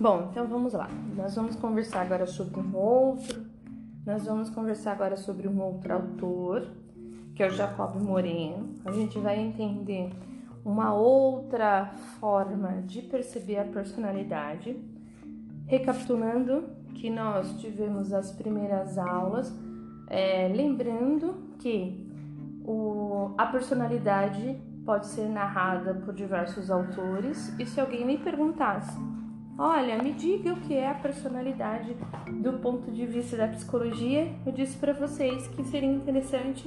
Bom, então vamos lá. Nós vamos conversar agora sobre um outro. Nós vamos conversar agora sobre um outro autor, que é o Jacob Moreno. A gente vai entender uma outra forma de perceber a personalidade. Recapitulando que nós tivemos as primeiras aulas, é, lembrando que o, a personalidade pode ser narrada por diversos autores, e se alguém me perguntasse Olha, me diga o que é a personalidade do ponto de vista da psicologia. Eu disse para vocês que seria interessante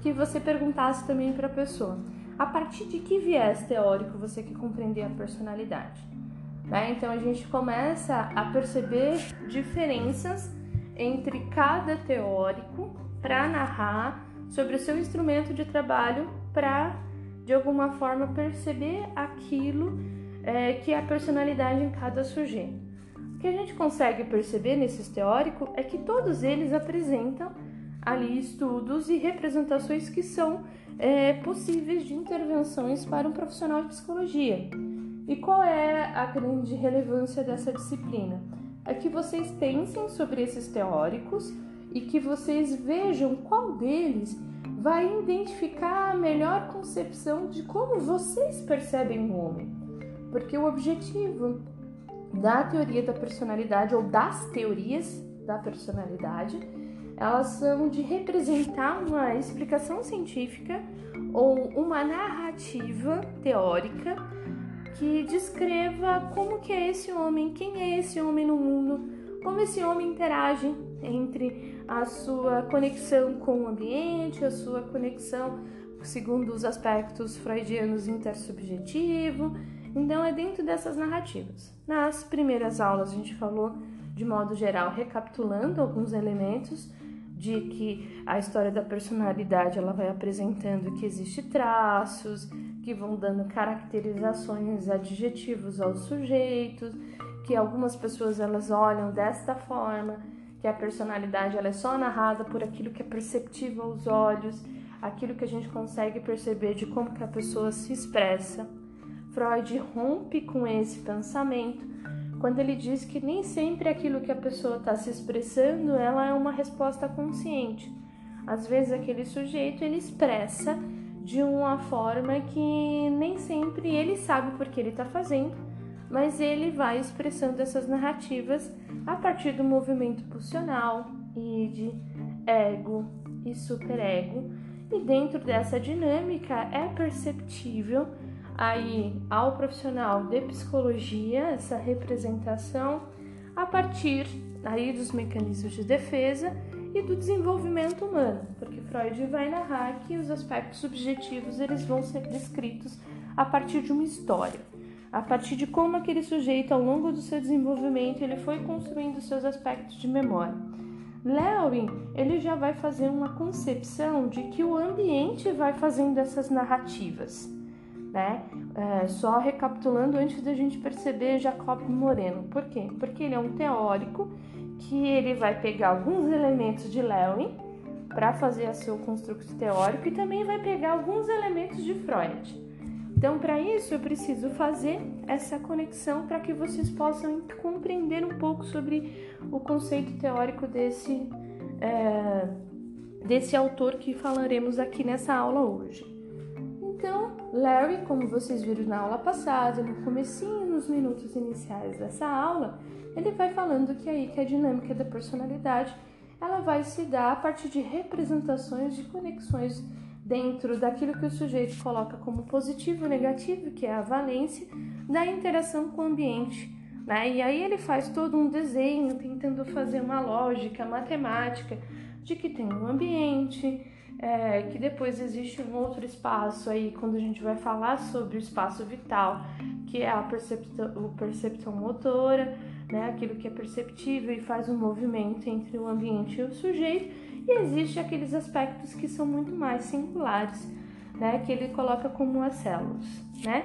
que você perguntasse também para a pessoa: a partir de que viés teórico você quer compreender a personalidade? Né? Então a gente começa a perceber diferenças entre cada teórico para narrar sobre o seu instrumento de trabalho para de alguma forma perceber aquilo é, que a personalidade em cada sujeito. O que a gente consegue perceber nesses teóricos é que todos eles apresentam ali estudos e representações que são é, possíveis de intervenções para um profissional de psicologia. E qual é a grande relevância dessa disciplina? É que vocês pensem sobre esses teóricos e que vocês vejam qual deles vai identificar a melhor concepção de como vocês percebem o homem. Porque o objetivo da teoria da personalidade ou das teorias da personalidade, elas são de representar uma explicação científica ou uma narrativa teórica que descreva como que é esse homem, quem é esse homem no mundo, como esse homem interage entre a sua conexão com o ambiente, a sua conexão segundo os aspectos freudianos intersubjetivo então, é dentro dessas narrativas. Nas primeiras aulas, a gente falou de modo geral, recapitulando alguns elementos de que a história da personalidade ela vai apresentando que existe traços que vão dando caracterizações adjetivos aos sujeitos, que algumas pessoas elas olham desta forma, que a personalidade ela é só narrada por aquilo que é perceptível aos olhos, aquilo que a gente consegue perceber de como que a pessoa se expressa. Freud rompe com esse pensamento quando ele diz que nem sempre aquilo que a pessoa está se expressando ela é uma resposta consciente. Às vezes aquele sujeito ele expressa de uma forma que nem sempre ele sabe por que ele está fazendo, mas ele vai expressando essas narrativas a partir do movimento pulsional, id, ego e superego. E dentro dessa dinâmica é perceptível aí ao profissional de psicologia essa representação a partir aí dos mecanismos de defesa e do desenvolvimento humano, porque Freud vai narrar que os aspectos subjetivos eles vão ser descritos a partir de uma história, a partir de como aquele sujeito ao longo do seu desenvolvimento ele foi construindo seus aspectos de memória. Lewin ele já vai fazer uma concepção de que o ambiente vai fazendo essas narrativas né? É, só recapitulando antes da gente perceber Jacob Moreno. Por quê? Porque ele é um teórico que ele vai pegar alguns elementos de Lewin para fazer o seu construto teórico e também vai pegar alguns elementos de Freud. Então, para isso, eu preciso fazer essa conexão para que vocês possam compreender um pouco sobre o conceito teórico desse, é, desse autor que falaremos aqui nessa aula hoje. Então, Larry, como vocês viram na aula passada, no comecinho, nos minutos iniciais dessa aula, ele vai falando que aí que a dinâmica da personalidade, ela vai se dar a partir de representações de conexões dentro daquilo que o sujeito coloca como positivo e negativo, que é a valência da interação com o ambiente. Né? E aí ele faz todo um desenho tentando fazer uma lógica matemática de que tem um ambiente, é, que depois existe um outro espaço aí, quando a gente vai falar sobre o espaço vital, que é a percepção, o percepção motora, né, aquilo que é perceptível e faz um movimento entre o ambiente e o sujeito, e existe aqueles aspectos que são muito mais singulares, né, que ele coloca como as células, né?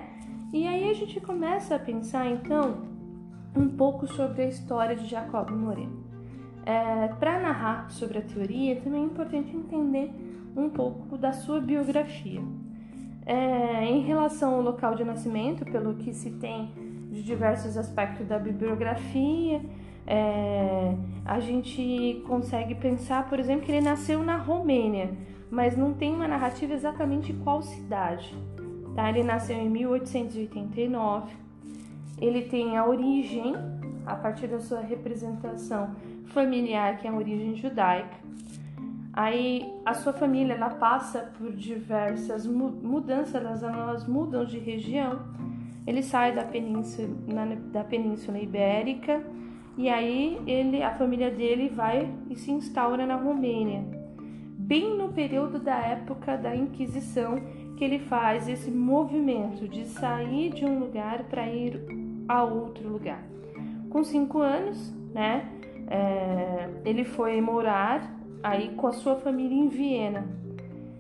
E aí a gente começa a pensar então um pouco sobre a história de Jacob Moreno. É, Para narrar sobre a teoria, também é importante entender um pouco da sua biografia. É, em relação ao local de nascimento, pelo que se tem de diversos aspectos da bibliografia. É, a gente consegue pensar, por exemplo, que ele nasceu na Romênia, mas não tem uma narrativa exatamente qual cidade. Tá? Ele nasceu em 1889. Ele tem a origem, a partir da sua representação familiar, que é a origem judaica. Aí a sua família ela passa por diversas mudanças, elas, elas mudam de região. Ele sai da península, da península ibérica e aí ele, a família dele vai e se instaura na Romênia, bem no período da época da Inquisição que ele faz esse movimento de sair de um lugar para ir a outro lugar. Com cinco anos, né, é, ele foi morar aí com a sua família em Viena.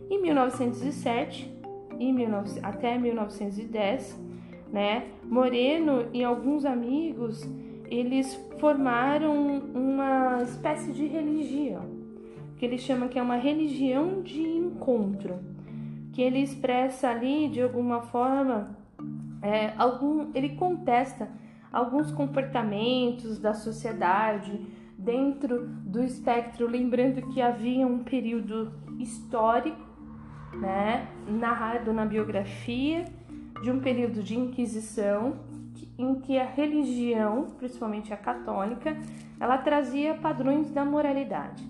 Em 1907 e 19, até 1910, né, Moreno e alguns amigos eles formaram uma espécie de religião, que ele chama que é uma religião de encontro, que ele expressa ali de alguma forma é, algum, ele contesta alguns comportamentos da sociedade dentro do espectro, lembrando que havia um período histórico, né, narrado na biografia de um período de inquisição em que a religião, principalmente a católica, ela trazia padrões da moralidade.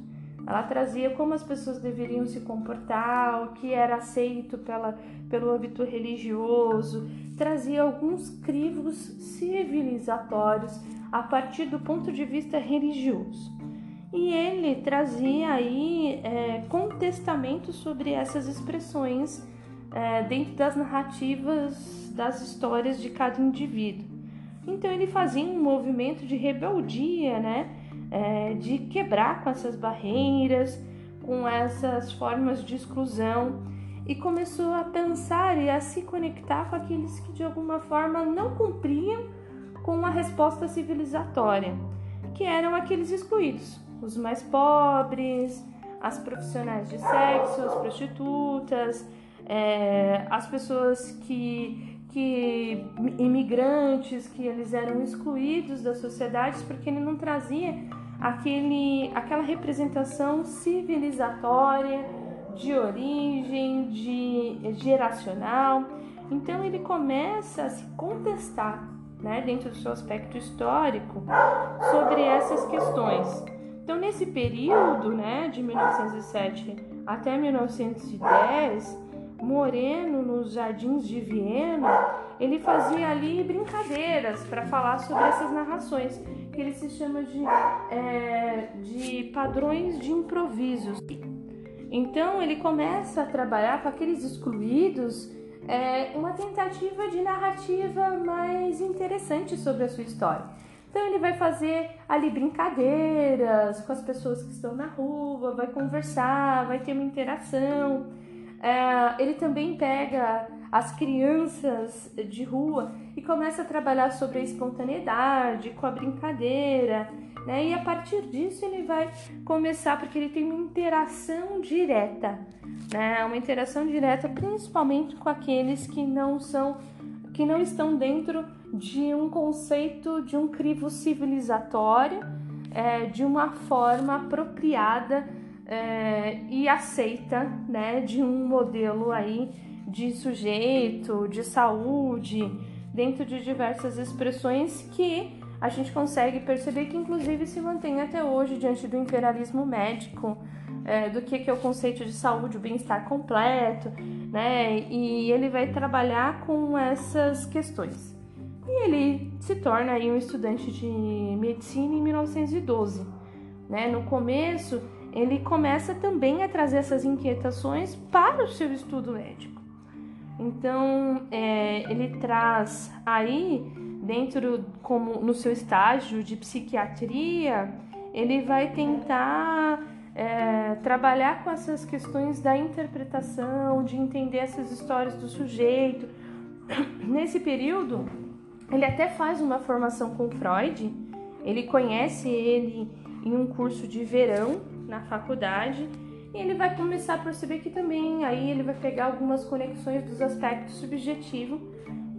Ela trazia como as pessoas deveriam se comportar, o que era aceito pela, pelo âmbito religioso, trazia alguns crivos civilizatórios a partir do ponto de vista religioso. E ele trazia aí é, contestamentos sobre essas expressões é, dentro das narrativas das histórias de cada indivíduo. Então ele fazia um movimento de rebeldia, né? É, de quebrar com essas barreiras, com essas formas de exclusão e começou a pensar e a se conectar com aqueles que de alguma forma não cumpriam com a resposta civilizatória, que eram aqueles excluídos, os mais pobres, as profissionais de sexo, as prostitutas, é, as pessoas que que imigrantes que eles eram excluídos das sociedades porque ele não trazia aquele, aquela representação civilizatória de origem, de geracional. Então ele começa a se contestar, né, dentro do seu aspecto histórico, sobre essas questões. Então nesse período, né, de 1907 até 1910 Moreno, nos Jardins de Viena, ele fazia ali brincadeiras para falar sobre essas narrações, que ele se chama de, é, de padrões de improvisos. Então ele começa a trabalhar com aqueles excluídos é, uma tentativa de narrativa mais interessante sobre a sua história. Então ele vai fazer ali brincadeiras com as pessoas que estão na rua, vai conversar, vai ter uma interação. É, ele também pega as crianças de rua e começa a trabalhar sobre a espontaneidade, com a brincadeira, né? E a partir disso ele vai começar, porque ele tem uma interação direta, né? Uma interação direta principalmente com aqueles que não são, que não estão dentro de um conceito de um crivo civilizatório, é, de uma forma apropriada é, e aceita, né, de um modelo aí de sujeito, de saúde, dentro de diversas expressões que a gente consegue perceber que inclusive se mantém até hoje diante do imperialismo médico, é, do que, que é o conceito de saúde, o bem-estar completo, né? E ele vai trabalhar com essas questões. E ele se torna aí um estudante de medicina em 1912. Né? No começo, ele começa também a trazer essas inquietações para o seu estudo médico. Então, é, ele traz aí, dentro, como no seu estágio de psiquiatria, ele vai tentar é, trabalhar com essas questões da interpretação, de entender essas histórias do sujeito. Nesse período, ele até faz uma formação com Freud, ele conhece ele em um curso de verão na faculdade e ele vai começar a perceber que também aí ele vai pegar algumas conexões dos aspectos subjetivos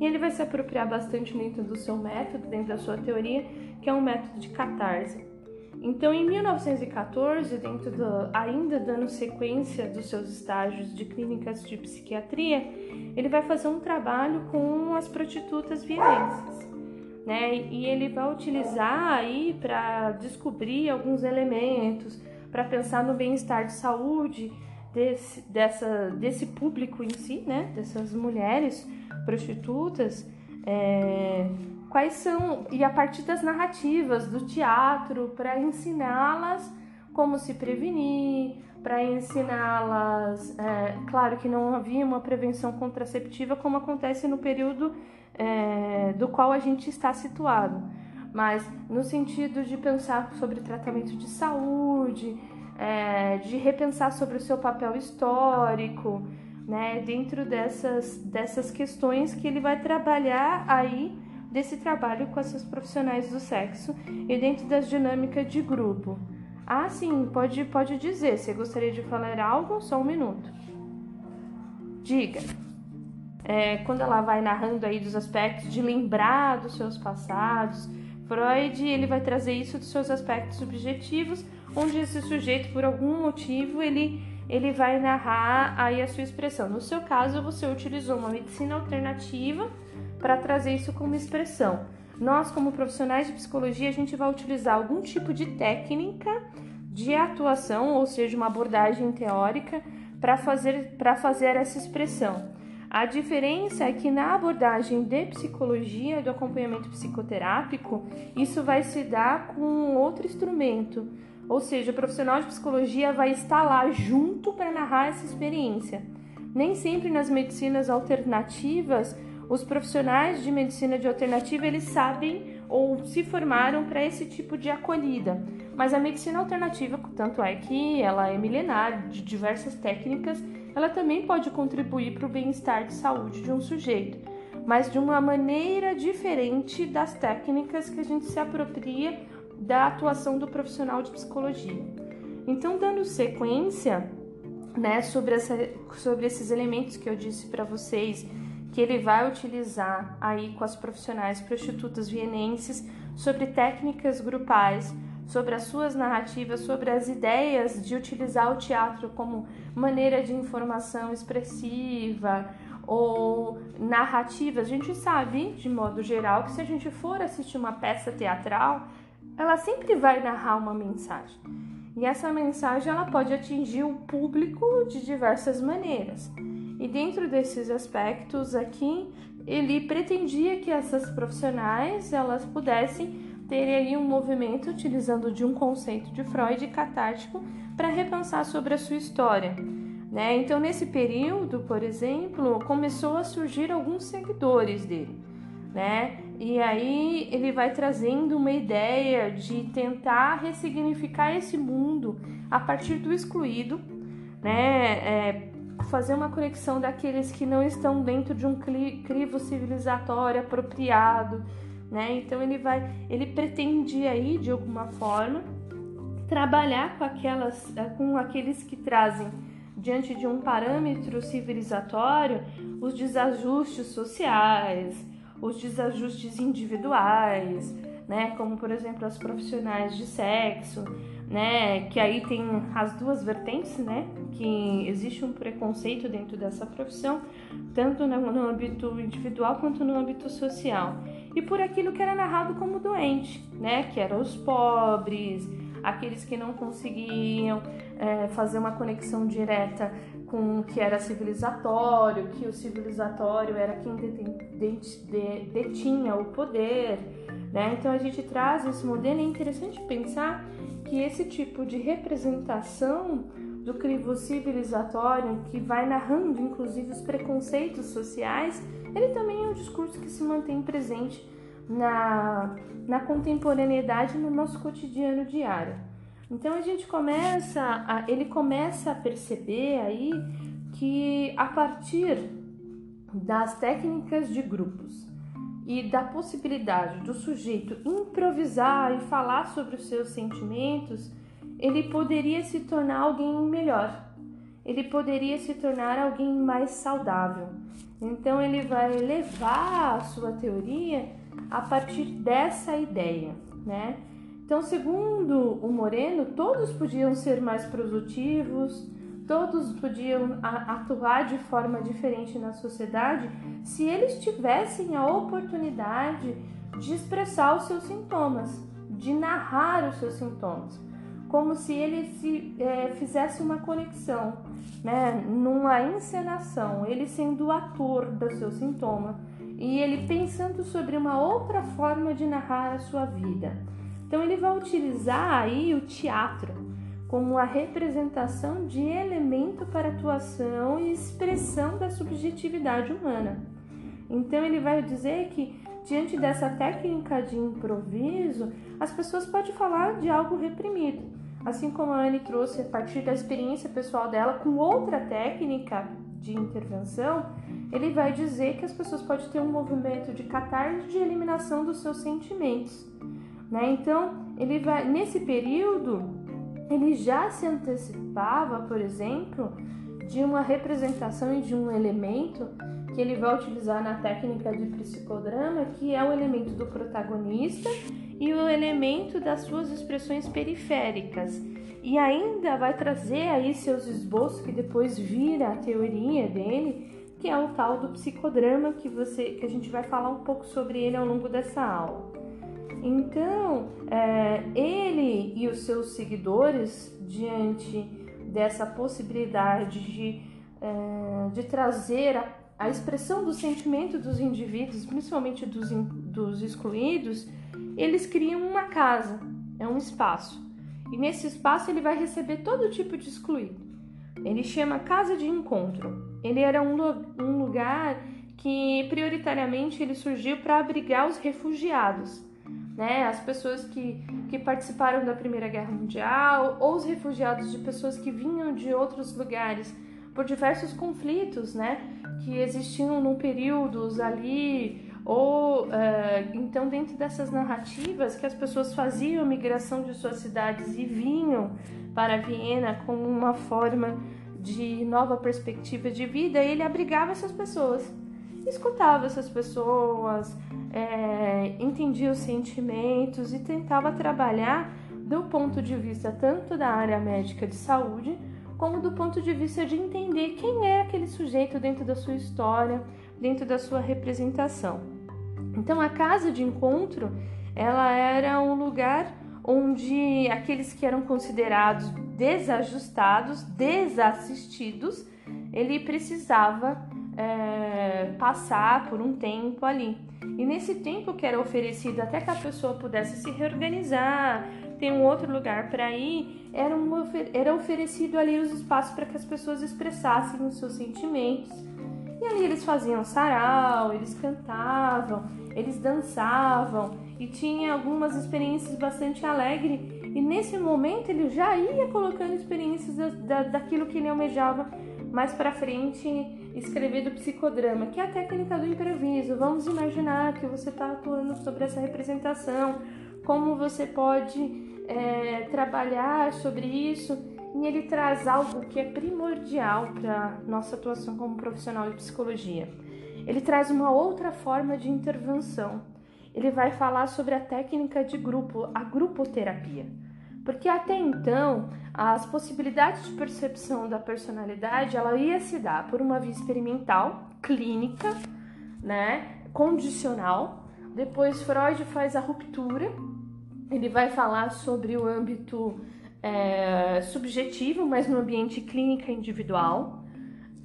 E ele vai se apropriar bastante dentro do seu método, dentro da sua teoria, que é um método de catarse. Então, em 1914, dentro do, ainda dando sequência dos seus estágios de clínicas de psiquiatria, ele vai fazer um trabalho com as prostitutas vienenses. Né? E ele vai utilizar aí para descobrir alguns elementos, para pensar no bem-estar de saúde desse, dessa, desse público em si, né? dessas mulheres prostitutas. É, quais são e a partir das narrativas do teatro para ensiná-las como se prevenir, para ensiná-las, é, claro que não havia uma prevenção contraceptiva como acontece no período é, do qual a gente está situado, mas no sentido de pensar sobre tratamento de saúde, é, de repensar sobre o seu papel histórico, né, dentro dessas, dessas questões que ele vai trabalhar aí desse trabalho com essas profissionais do sexo e dentro das dinâmicas de grupo. Ah, sim, pode, pode dizer. Você gostaria de falar algo? Só um minuto. Diga. É, quando ela vai narrando aí dos aspectos de lembrar dos seus passados, Freud ele vai trazer isso dos seus aspectos subjetivos, onde esse sujeito, por algum motivo, ele, ele vai narrar aí a sua expressão. No seu caso, você utilizou uma medicina alternativa para trazer isso como expressão. Nós, como profissionais de psicologia, a gente vai utilizar algum tipo de técnica de atuação, ou seja, uma abordagem teórica, para fazer, fazer essa expressão. A diferença é que na abordagem de psicologia, do acompanhamento psicoterápico, isso vai se dar com outro instrumento. Ou seja, o profissional de psicologia vai estar lá junto para narrar essa experiência. Nem sempre nas medicinas alternativas os profissionais de medicina de alternativa eles sabem ou se formaram para esse tipo de acolhida. Mas a medicina alternativa, tanto é que ela é milenar, de diversas técnicas, ela também pode contribuir para o bem-estar de saúde de um sujeito, mas de uma maneira diferente das técnicas que a gente se apropria da atuação do profissional de psicologia. Então, dando sequência né, sobre, essa, sobre esses elementos que eu disse para vocês que ele vai utilizar aí com as profissionais prostitutas vienenses sobre técnicas grupais, sobre as suas narrativas, sobre as ideias de utilizar o teatro como maneira de informação expressiva ou narrativa. A gente sabe, de modo geral, que se a gente for assistir uma peça teatral, ela sempre vai narrar uma mensagem. E essa mensagem ela pode atingir o público de diversas maneiras. E dentro desses aspectos aqui, ele pretendia que essas profissionais elas pudessem ter aí um movimento utilizando de um conceito de Freud catártico para repensar sobre a sua história. Né? Então, nesse período, por exemplo, começou a surgir alguns seguidores dele. Né? E aí ele vai trazendo uma ideia de tentar ressignificar esse mundo a partir do excluído, né? É, fazer uma conexão daqueles que não estão dentro de um crivo civilizatório apropriado, né? Então ele vai, ele pretende aí de alguma forma trabalhar com aquelas, com aqueles que trazem diante de um parâmetro civilizatório os desajustes sociais, os desajustes individuais, né? Como por exemplo as profissionais de sexo, né? Que aí tem as duas vertentes, né? Que existe um preconceito dentro dessa profissão, tanto no âmbito individual quanto no âmbito social. E por aquilo que era narrado como doente, né? Que eram os pobres, aqueles que não conseguiam é, fazer uma conexão direta com o que era civilizatório, que o civilizatório era quem detinha o poder, né? Então a gente traz esse modelo. É interessante pensar que esse tipo de representação do crivo civilizatório, que vai narrando inclusive os preconceitos sociais, ele também é um discurso que se mantém presente na, na contemporaneidade no nosso cotidiano diário. Então a gente começa, a, ele começa a perceber aí que a partir das técnicas de grupos e da possibilidade do sujeito improvisar e falar sobre os seus sentimentos, ele poderia se tornar alguém melhor. ele poderia se tornar alguém mais saudável. Então ele vai levar a sua teoria a partir dessa ideia, né? Então, segundo o Moreno, todos podiam ser mais produtivos, todos podiam atuar de forma diferente na sociedade se eles tivessem a oportunidade de expressar os seus sintomas, de narrar os seus sintomas, como se ele se, é, fizesse uma conexão, né, numa encenação, ele sendo o ator do seu sintoma e ele pensando sobre uma outra forma de narrar a sua vida. Então ele vai utilizar aí o teatro como a representação de elemento para atuação e expressão da subjetividade humana. Então ele vai dizer que diante dessa técnica de improviso, as pessoas podem falar de algo reprimido. Assim como a Anne trouxe a partir da experiência pessoal dela com outra técnica de intervenção, ele vai dizer que as pessoas podem ter um movimento de catarse de eliminação dos seus sentimentos. Né? Então, ele vai nesse período, ele já se antecipava, por exemplo, de uma representação e de um elemento que ele vai utilizar na técnica de psicodrama, que é o elemento do protagonista e o elemento das suas expressões periféricas. E ainda vai trazer aí seus esboços que depois vira a teoria dele, que é o tal do psicodrama que você que a gente vai falar um pouco sobre ele ao longo dessa aula. Então, é, ele e os seus seguidores, diante dessa possibilidade de, é, de trazer a, a, expressão do sentimento dos indivíduos, principalmente dos, dos excluídos, eles criam uma casa, é um espaço. E nesse espaço ele vai receber todo tipo de excluído. Ele chama Casa de Encontro. Ele era um, um lugar que prioritariamente ele surgiu para abrigar os refugiados né? As pessoas que, que participaram da Primeira Guerra Mundial ou os refugiados de pessoas que vinham de outros lugares por diversos conflitos, né? Que existiam num períodos ali ou uh, então dentro dessas narrativas que as pessoas faziam a migração de suas cidades e vinham para Viena como uma forma de nova perspectiva de vida, ele abrigava essas pessoas escutava essas pessoas, é, entendia os sentimentos e tentava trabalhar do ponto de vista tanto da área médica de saúde, como do ponto de vista de entender quem é aquele sujeito dentro da sua história, dentro da sua representação. Então a casa de encontro, ela era um lugar onde aqueles que eram considerados desajustados, desassistidos, ele precisava é, passar por um tempo ali. E nesse tempo que era oferecido até que a pessoa pudesse se reorganizar, ter um outro lugar para ir, era, um, era oferecido ali os espaços para que as pessoas expressassem os seus sentimentos. E ali eles faziam sarau, eles cantavam, eles dançavam e tinha algumas experiências bastante alegres. E nesse momento ele já ia colocando experiências da, da, daquilo que ele almejava mais para frente escrever do psicodrama, que é a técnica do improviso. Vamos imaginar que você está atuando sobre essa representação, como você pode é, trabalhar sobre isso. E ele traz algo que é primordial para nossa atuação como profissional de psicologia. Ele traz uma outra forma de intervenção. Ele vai falar sobre a técnica de grupo, a grupoterapia. Porque até então, as possibilidades de percepção da personalidade, ela ia se dar por uma via experimental, clínica, né, condicional. Depois Freud faz a ruptura. Ele vai falar sobre o âmbito é, subjetivo, mas no ambiente clínica individual.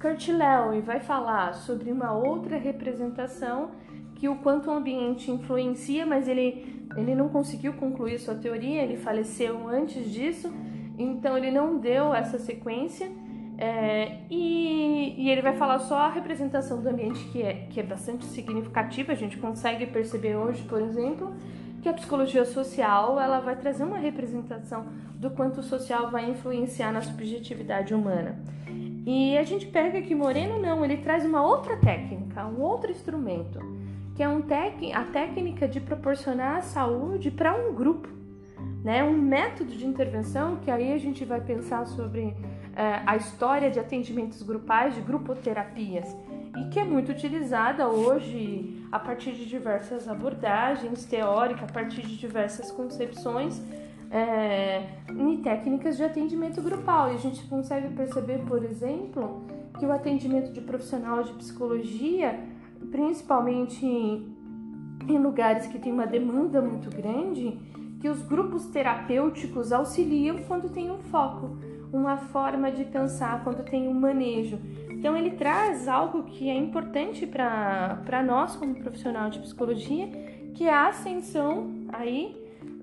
Kurt Lewin vai falar sobre uma outra representação que o quanto o ambiente influencia, mas ele, ele não conseguiu concluir sua teoria, ele faleceu antes disso, então ele não deu essa sequência. É, e, e, ele vai falar só a representação do ambiente que é, que é bastante significativa. A gente consegue perceber hoje, por exemplo, que a psicologia social ela vai trazer uma representação do quanto o social vai influenciar na subjetividade humana. E a gente pega que Moreno não, ele traz uma outra técnica, um outro instrumento que é um tec, a técnica de proporcionar a saúde para um grupo, né? Um método de intervenção que aí a gente vai pensar sobre é, a história de atendimentos grupais, de grupoterapias, e que é muito utilizada hoje a partir de diversas abordagens teóricas, a partir de diversas concepções é, em técnicas de atendimento grupal. E a gente consegue perceber, por exemplo, que o atendimento de profissional de psicologia, principalmente em lugares que tem uma demanda muito grande, que os grupos terapêuticos auxiliam quando tem um foco, uma forma de pensar, quando tem um manejo. Então ele traz algo que é importante para nós como profissional de psicologia, que é a ascensão aí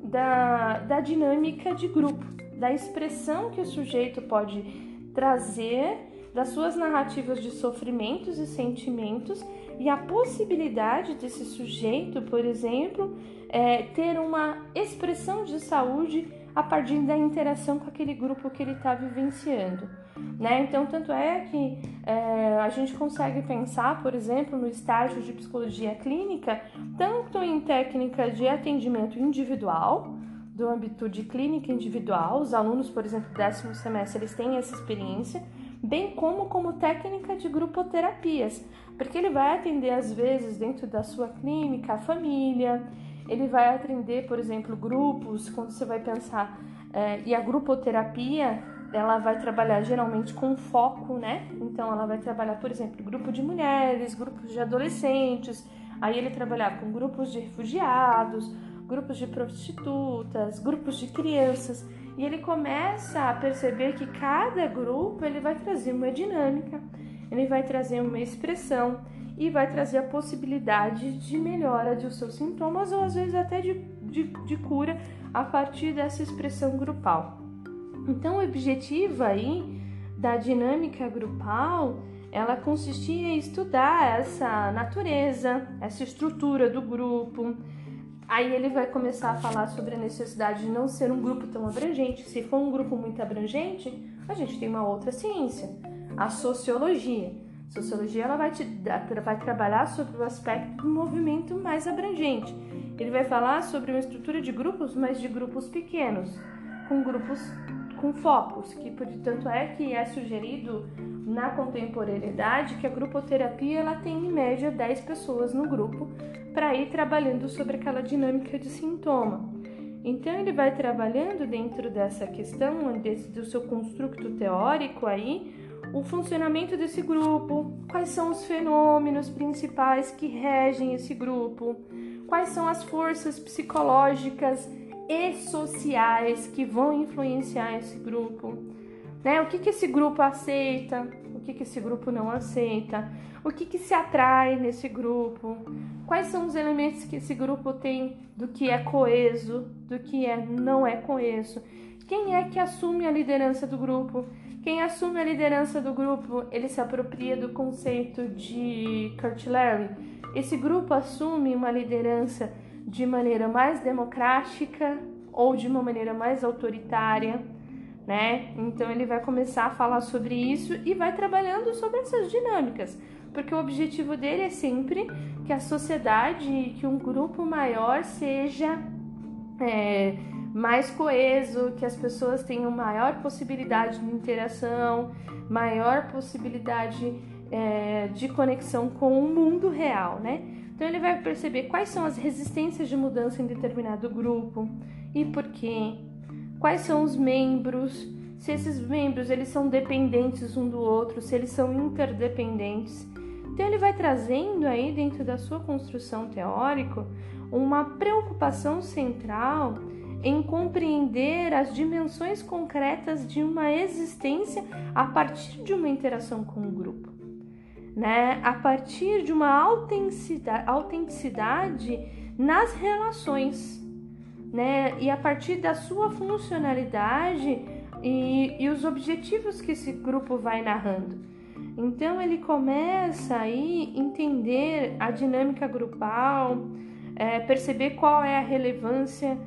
da, da dinâmica de grupo, da expressão que o sujeito pode trazer das suas narrativas de sofrimentos e sentimentos e a possibilidade desse sujeito, por exemplo, é, ter uma expressão de saúde a partir da interação com aquele grupo que ele está vivenciando. Né? Então, tanto é que é, a gente consegue pensar, por exemplo, no estágio de psicologia clínica, tanto em técnica de atendimento individual, do âmbito de clínica individual, os alunos, por exemplo, décimo semestre, eles têm essa experiência, bem como como técnica de grupoterapias, porque ele vai atender às vezes dentro da sua clínica a família, ele vai atender, por exemplo, grupos, quando você vai pensar, é, e a grupoterapia, ela vai trabalhar geralmente com foco, né? Então ela vai trabalhar, por exemplo, grupo de mulheres, grupos de adolescentes, aí ele trabalhar com grupos de refugiados, grupos de prostitutas, grupos de crianças, e ele começa a perceber que cada grupo ele vai trazer uma dinâmica, ele vai trazer uma expressão e vai trazer a possibilidade de melhora de seus sintomas ou às vezes até de, de, de cura a partir dessa expressão grupal. Então, o objetivo aí da dinâmica grupal ela consistia em estudar essa natureza, essa estrutura do grupo, Aí ele vai começar a falar sobre a necessidade de não ser um grupo tão abrangente. Se for um grupo muito abrangente, a gente tem uma outra ciência, a sociologia. Sociologia ela vai, te, vai trabalhar sobre o aspecto do movimento mais abrangente. Ele vai falar sobre uma estrutura de grupos, mas de grupos pequenos, com grupos com focos, que portanto é que é sugerido na contemporaneidade que a grupoterapia ela tem em média 10 pessoas no grupo para ir trabalhando sobre aquela dinâmica de sintoma. Então ele vai trabalhando dentro dessa questão, desse, do seu construto teórico aí, o funcionamento desse grupo, quais são os fenômenos principais que regem esse grupo, quais são as forças psicológicas e sociais que vão influenciar esse grupo, né? O que, que esse grupo aceita, o que, que esse grupo não aceita, o que, que se atrai nesse grupo, quais são os elementos que esse grupo tem do que é coeso, do que é não é coeso, quem é que assume a liderança do grupo. Quem assume a liderança do grupo, ele se apropria do conceito de Kurt Larry. Esse grupo assume uma liderança de maneira mais democrática ou de uma maneira mais autoritária né? Então ele vai começar a falar sobre isso e vai trabalhando sobre essas dinâmicas, porque o objetivo dele é sempre que a sociedade, que um grupo maior seja é, mais coeso, que as pessoas tenham maior possibilidade de interação, maior possibilidade é, de conexão com o mundo real, né? Então ele vai perceber quais são as resistências de mudança em determinado grupo e por quê, quais são os membros, se esses membros eles são dependentes um do outro, se eles são interdependentes. Então ele vai trazendo aí dentro da sua construção teórica uma preocupação central em compreender as dimensões concretas de uma existência a partir de uma interação com o grupo, né? A partir de uma autenticidade, autenticidade nas relações né? E a partir da sua funcionalidade e, e os objetivos que esse grupo vai narrando. Então ele começa aí entender a dinâmica grupal, é, perceber qual é a relevância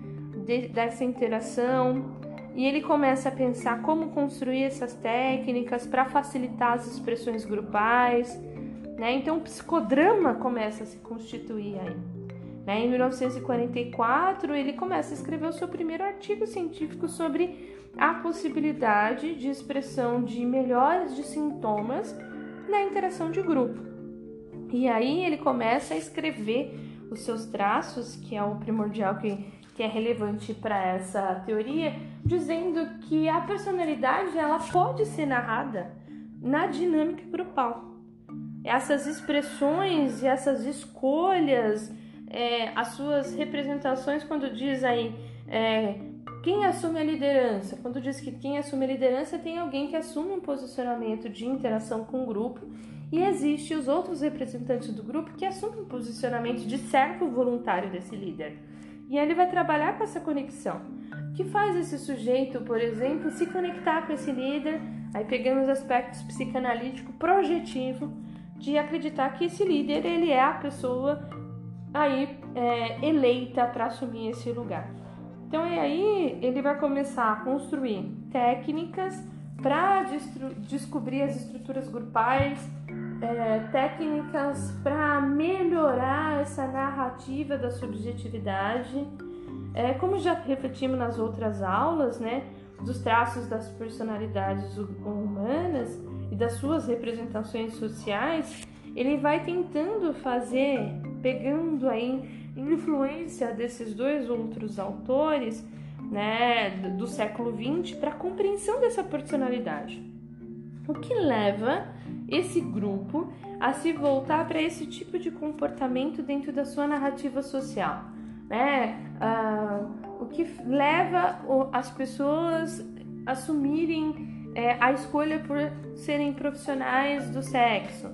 de, dessa interação e ele começa a pensar como construir essas técnicas para facilitar as expressões grupais, né? Então o psicodrama começa a se constituir aí. Né? Em 1944, ele começa a escrever o seu primeiro artigo científico sobre a possibilidade de expressão de melhores de sintomas na interação de grupo. E aí ele começa a escrever os seus traços, que é o primordial que, que é relevante para essa teoria, dizendo que a personalidade ela pode ser narrada na dinâmica grupal. Essas expressões e essas escolhas, é, as suas representações, quando diz aí é, quem assume a liderança? Quando diz que quem assume a liderança tem alguém que assume um posicionamento de interação com o grupo e existe os outros representantes do grupo que assumem um posicionamento de servo voluntário desse líder. E ele vai trabalhar com essa conexão. Que faz esse sujeito, por exemplo, se conectar com esse líder, aí pegando os aspectos psicanalítico projetivo de acreditar que esse líder ele é a pessoa aí é, eleita para assumir esse lugar. Então e aí ele vai começar a construir técnicas para descobrir as estruturas grupais, é, técnicas para melhorar essa narrativa da subjetividade. É, como já refletimos nas outras aulas, né, dos traços das personalidades humanas e das suas representações sociais, ele vai tentando fazer, pegando aí influência desses dois outros autores, né, do século XX, para a compreensão dessa personalidade. O que leva esse grupo a se voltar para esse tipo de comportamento dentro da sua narrativa social, né? Ah, o que leva as pessoas a assumirem é, a escolha por serem profissionais do sexo,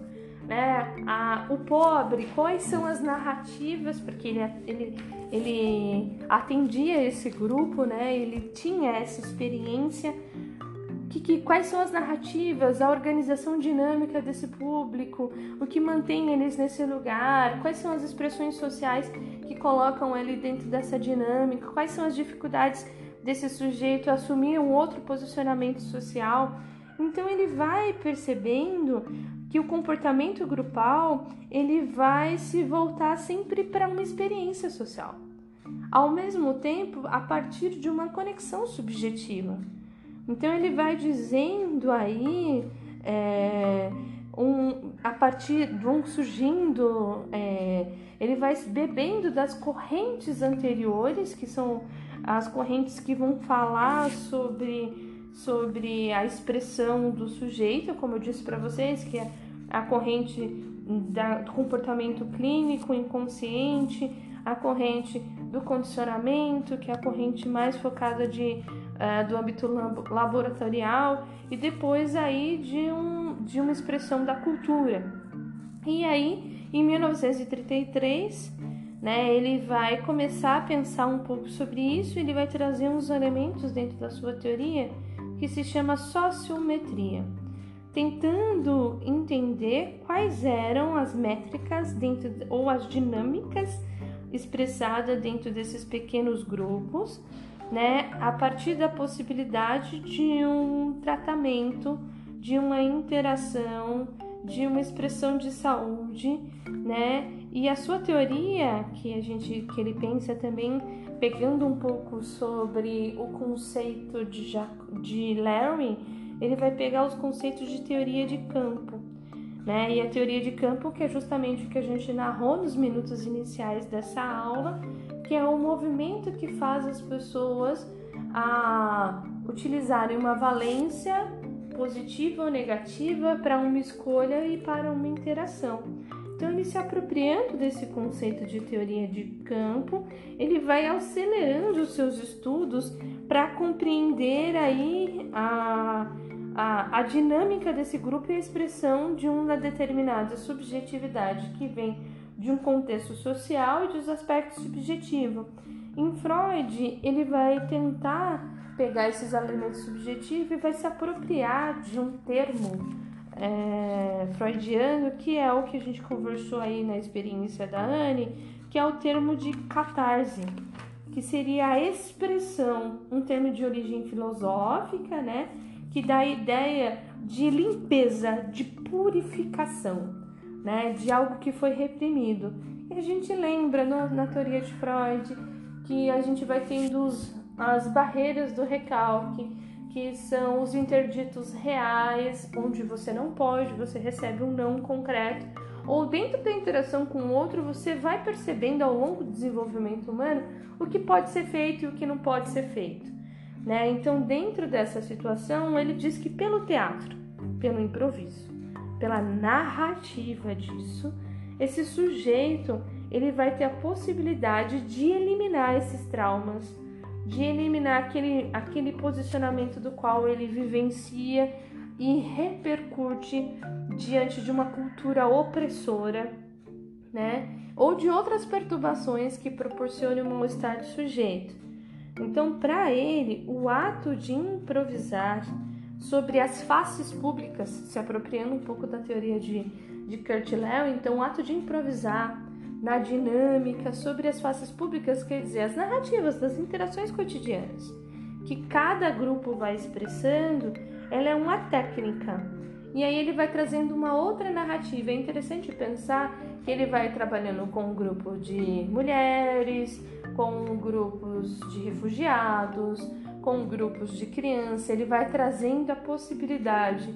né? A, o pobre, quais são as narrativas, porque ele, ele, ele atendia esse grupo, né? Ele tinha essa experiência que, que, quais são as narrativas, a organização dinâmica desse público, o que mantém eles nesse lugar, quais são as expressões sociais que colocam ele dentro dessa dinâmica, quais são as dificuldades desse sujeito assumir um outro posicionamento social. Então ele vai percebendo que o comportamento grupal ele vai se voltar sempre para uma experiência social, ao mesmo tempo a partir de uma conexão subjetiva. Então ele vai dizendo aí, é, um, a partir vão surgindo, é, ele vai bebendo das correntes anteriores, que são as correntes que vão falar sobre, sobre a expressão do sujeito, como eu disse para vocês, que é a corrente do comportamento clínico inconsciente, a corrente do condicionamento, que é a corrente mais focada de uh, do âmbito laboratorial e depois aí de, um, de uma expressão da cultura. E aí, em 1933, né, ele vai começar a pensar um pouco sobre isso, ele vai trazer uns elementos dentro da sua teoria que se chama sociometria, tentando entender quais eram as métricas dentro ou as dinâmicas expressadas dentro desses pequenos grupos né, a partir da possibilidade de um tratamento, de uma interação, de uma expressão de saúde, né? E a sua teoria, que a gente que ele pensa também pegando um pouco sobre o conceito de, de Larry, ele vai pegar os conceitos de teoria de campo, né? E a teoria de campo, que é justamente o que a gente narrou nos minutos iniciais dessa aula, que é o movimento que faz as pessoas a utilizarem uma valência positiva ou negativa para uma escolha e para uma interação. Então, ele se apropriando desse conceito de teoria de campo, ele vai acelerando os seus estudos para compreender aí a, a, a dinâmica desse grupo e a expressão de uma determinada subjetividade que vem de um contexto social e dos aspectos subjetivos. Em Freud, ele vai tentar pegar esses elementos subjetivos e vai se apropriar de um termo é, freudiano, que é o que a gente conversou aí na experiência da Anne, que é o termo de catarse, que seria a expressão, um termo de origem filosófica, né, que dá a ideia de limpeza, de purificação né, de algo que foi reprimido. E a gente lembra no, na teoria de Freud que a gente vai tendo os, as barreiras do recalque, que são os interditos reais, onde você não pode, você recebe um não concreto, ou dentro da interação com o outro, você vai percebendo ao longo do desenvolvimento humano o que pode ser feito e o que não pode ser feito. Né? Então, dentro dessa situação, ele diz que pelo teatro, pelo improviso, pela narrativa disso, esse sujeito ele vai ter a possibilidade de eliminar esses traumas, de eliminar aquele, aquele posicionamento do qual ele vivencia e repercute diante de uma cultura opressora, né? Ou de outras perturbações que proporcionem um mal-estar do sujeito. Então, para ele, o ato de improvisar sobre as faces públicas, se apropriando um pouco da teoria de, de Kurt Lewin, então o ato de improvisar na dinâmica sobre as faces públicas, quer dizer, as narrativas das interações cotidianas que cada grupo vai expressando, ela é uma técnica. E aí ele vai trazendo uma outra narrativa. É interessante pensar que ele vai trabalhando com um grupo de mulheres, com grupos de refugiados, com grupos de criança, ele vai trazendo a possibilidade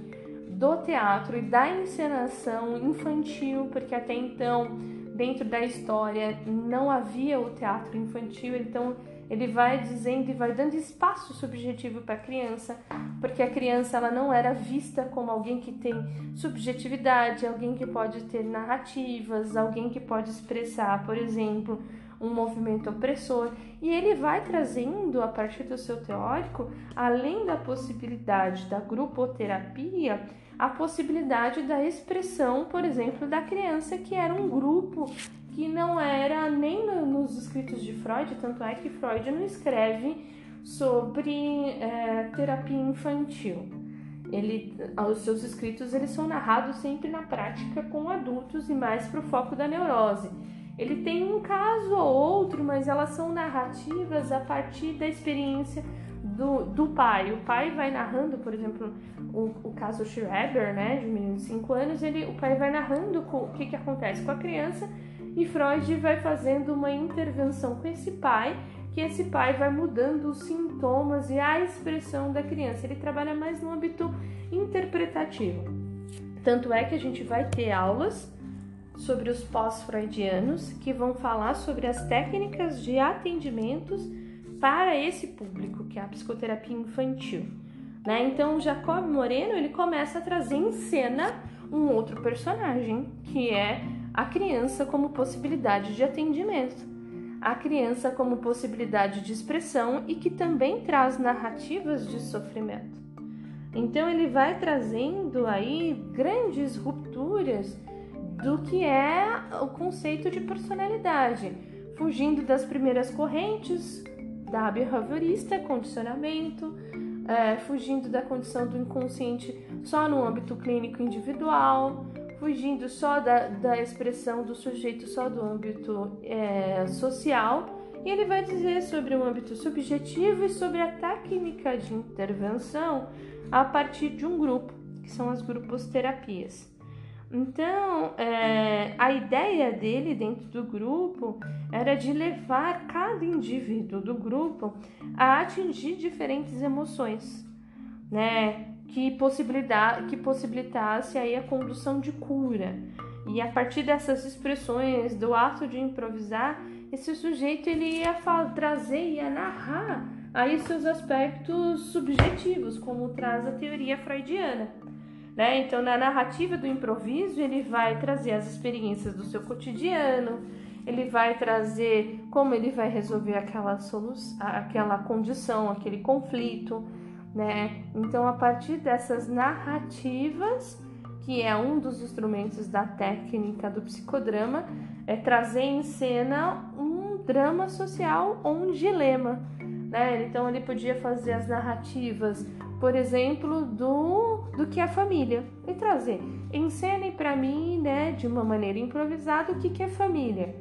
do teatro e da encenação infantil, porque até então, dentro da história, não havia o teatro infantil, então ele vai dizendo e vai dando espaço subjetivo para a criança, porque a criança ela não era vista como alguém que tem subjetividade, alguém que pode ter narrativas, alguém que pode expressar, por exemplo, um movimento opressor, e ele vai trazendo, a partir do seu teórico, além da possibilidade da grupoterapia, a possibilidade da expressão, por exemplo, da criança que era um grupo que não era nem no, nos escritos de Freud, tanto é que Freud não escreve sobre é, terapia infantil. Ele, os seus escritos eles são narrados sempre na prática com adultos e mais para o foco da neurose. Ele tem um caso ou outro, mas elas são narrativas a partir da experiência do, do pai. O pai vai narrando, por exemplo, o, o caso Schreber, né, de um menino de 5 anos, ele, o pai vai narrando o que, que acontece com a criança e Freud vai fazendo uma intervenção com esse pai, que esse pai vai mudando os sintomas e a expressão da criança. Ele trabalha mais no âmbito interpretativo. Tanto é que a gente vai ter aulas sobre os pós-freudianos, que vão falar sobre as técnicas de atendimentos para esse público, que é a psicoterapia infantil. Né? Então, Jacob Moreno ele começa a trazer em cena um outro personagem, que é a criança como possibilidade de atendimento, a criança como possibilidade de expressão e que também traz narrativas de sofrimento. Então, ele vai trazendo aí grandes rupturas do que é o conceito de personalidade, fugindo das primeiras correntes da behaviorista, condicionamento, é, fugindo da condição do inconsciente só no âmbito clínico individual, fugindo só da, da expressão do sujeito só do âmbito é, social. E ele vai dizer sobre o âmbito subjetivo e sobre a técnica de intervenção a partir de um grupo, que são as grupos terapias. Então, é, a ideia dele dentro do grupo era de levar cada indivíduo do grupo a atingir diferentes emoções, né? Que, que possibilitasse aí a condução de cura. E a partir dessas expressões, do ato de improvisar, esse sujeito ele ia trazer, ia narrar aí seus aspectos subjetivos, como traz a teoria freudiana. Né? Então, na narrativa do improviso, ele vai trazer as experiências do seu cotidiano, ele vai trazer como ele vai resolver aquela solução, aquela condição, aquele conflito, né? Então, a partir dessas narrativas, que é um dos instrumentos da técnica do psicodrama, é trazer em cena um drama social ou um dilema, né? Então, ele podia fazer as narrativas por exemplo, do, do que a família e trazer. Ensene para mim, né, de uma maneira improvisada, o que, que é família.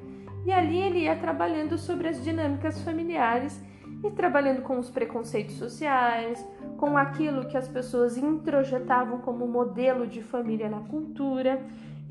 E ali ele ia trabalhando sobre as dinâmicas familiares e trabalhando com os preconceitos sociais, com aquilo que as pessoas introjetavam como modelo de família na cultura.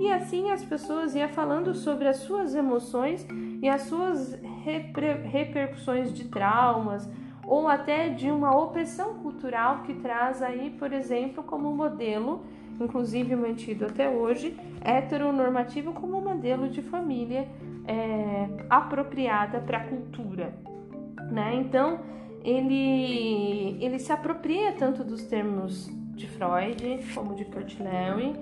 E assim as pessoas iam falando sobre as suas emoções e as suas reper repercussões de traumas, ou até de uma opressão cultural que traz aí, por exemplo, como modelo, inclusive mantido até hoje, heteronormativo como modelo de família é, apropriada para a cultura. Né? Então, ele, ele se apropria tanto dos termos de Freud como de Kurt Lewin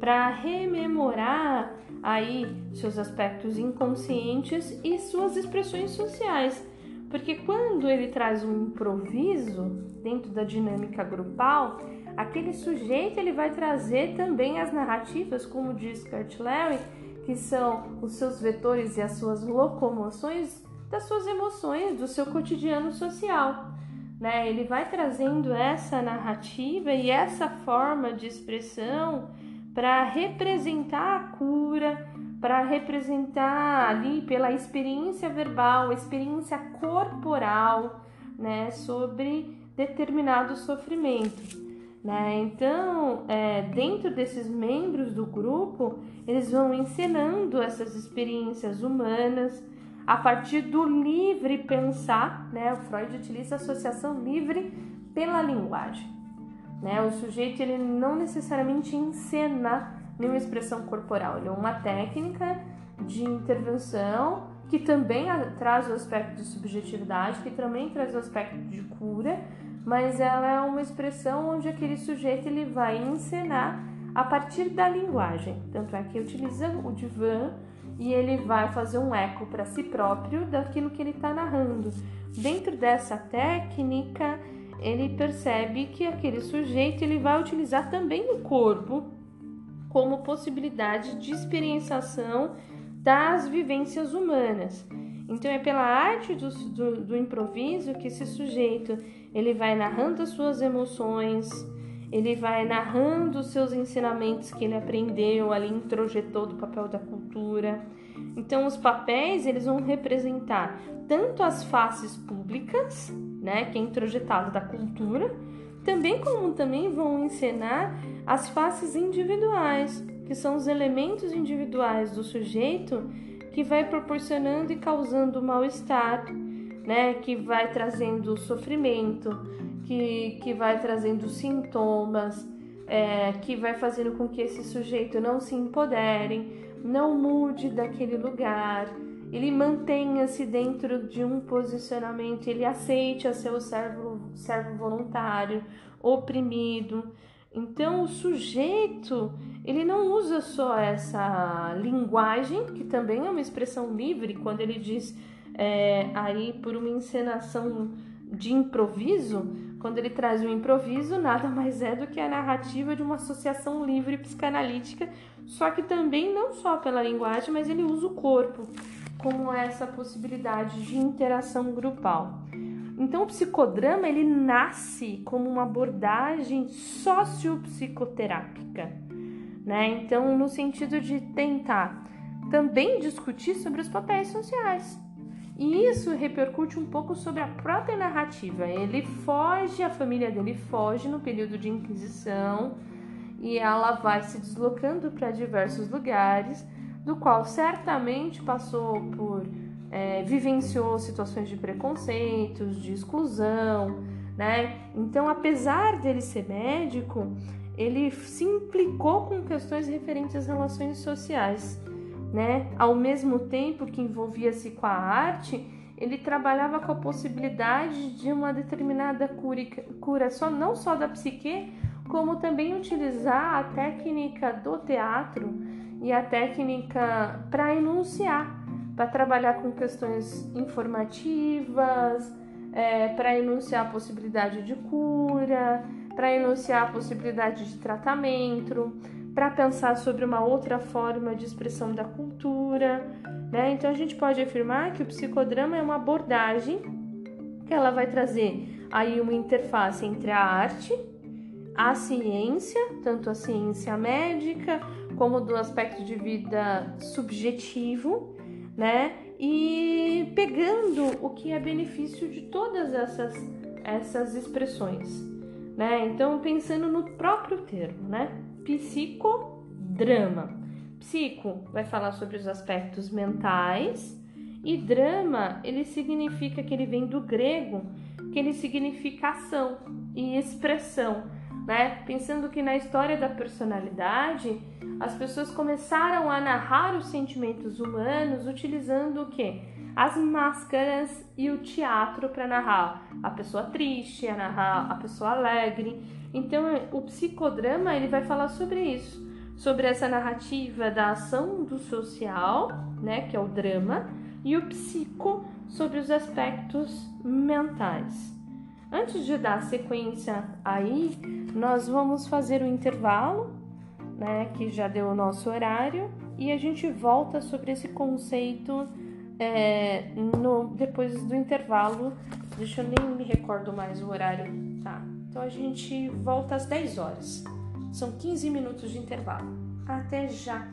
para rememorar aí seus aspectos inconscientes e suas expressões sociais. Porque quando ele traz um improviso dentro da dinâmica grupal, aquele sujeito ele vai trazer também as narrativas, como diz Kurt Lewin, que são os seus vetores e as suas locomoções das suas emoções, do seu cotidiano social. Né? Ele vai trazendo essa narrativa e essa forma de expressão para representar a cura, para representar ali pela experiência verbal, experiência corporal, né, sobre determinado sofrimento. Né? Então, é, dentro desses membros do grupo, eles vão ensinando essas experiências humanas a partir do livre pensar. Né? O Freud utiliza a associação livre pela linguagem. Né? O sujeito ele não necessariamente encena nenhuma expressão corporal, ele é uma técnica de intervenção que também traz o aspecto de subjetividade, que também traz o aspecto de cura, mas ela é uma expressão onde aquele sujeito ele vai encenar a partir da linguagem. Tanto é que utiliza o divã e ele vai fazer um eco para si próprio daquilo que ele está narrando. Dentro dessa técnica, ele percebe que aquele sujeito ele vai utilizar também o corpo como possibilidade de experienciação das vivências humanas. Então é pela arte do, do, do improviso que esse sujeito ele vai narrando as suas emoções, ele vai narrando os seus ensinamentos que ele aprendeu, ali introjetou do papel da cultura. Então os papéis eles vão representar tanto as faces públicas, né, que é introjetado da cultura, também como também vão ensinar as faces individuais, que são os elementos individuais do sujeito que vai proporcionando e causando mal-estar, né? Que vai trazendo sofrimento, que, que vai trazendo sintomas, é, que vai fazendo com que esse sujeito não se empodere, não mude daquele lugar, ele mantenha-se dentro de um posicionamento, ele aceite a seu servo, servo voluntário, oprimido. Então, o sujeito, ele não usa só essa linguagem, que também é uma expressão livre, quando ele diz é, aí por uma encenação de improviso, quando ele traz o improviso, nada mais é do que a narrativa de uma associação livre psicanalítica, só que também não só pela linguagem, mas ele usa o corpo como essa possibilidade de interação grupal. Então, o psicodrama ele nasce como uma abordagem sociopsicoterápica, né? Então, no sentido de tentar também discutir sobre os papéis sociais, e isso repercute um pouco sobre a própria narrativa. Ele foge, a família dele foge no período de Inquisição e ela vai se deslocando para diversos lugares, do qual certamente passou por. É, vivenciou situações de preconceitos, de exclusão, né? Então, apesar dele ser médico, ele se implicou com questões referentes às relações sociais né? Ao mesmo tempo que envolvia-se com a arte, ele trabalhava com a possibilidade de uma determinada cura, cura só não só da psique, como também utilizar a técnica do teatro e a técnica para enunciar, para trabalhar com questões informativas, é, para enunciar a possibilidade de cura, para enunciar a possibilidade de tratamento para pensar sobre uma outra forma de expressão da cultura. Né? Então a gente pode afirmar que o psicodrama é uma abordagem que ela vai trazer aí uma interface entre a arte, a ciência, tanto a ciência médica como do aspecto de vida subjetivo, né? E pegando o que é benefício de todas essas essas expressões, né? Então pensando no próprio termo, né? psicodrama. Psico vai falar sobre os aspectos mentais e drama, ele significa que ele vem do grego, que ele significa ação e expressão, né? Pensando que na história da personalidade, as pessoas começaram a narrar os sentimentos humanos utilizando o quê? As máscaras e o teatro para narrar a pessoa triste, a narrar a pessoa alegre. Então, o psicodrama ele vai falar sobre isso, sobre essa narrativa da ação do social, né, que é o drama, e o psico sobre os aspectos mentais. Antes de dar sequência aí, nós vamos fazer o intervalo, né, que já deu o nosso horário, e a gente volta sobre esse conceito é, no, depois do intervalo. Deixa eu nem me recordo mais o horário, tá? Então a gente volta às 10 horas. São 15 minutos de intervalo. Até já!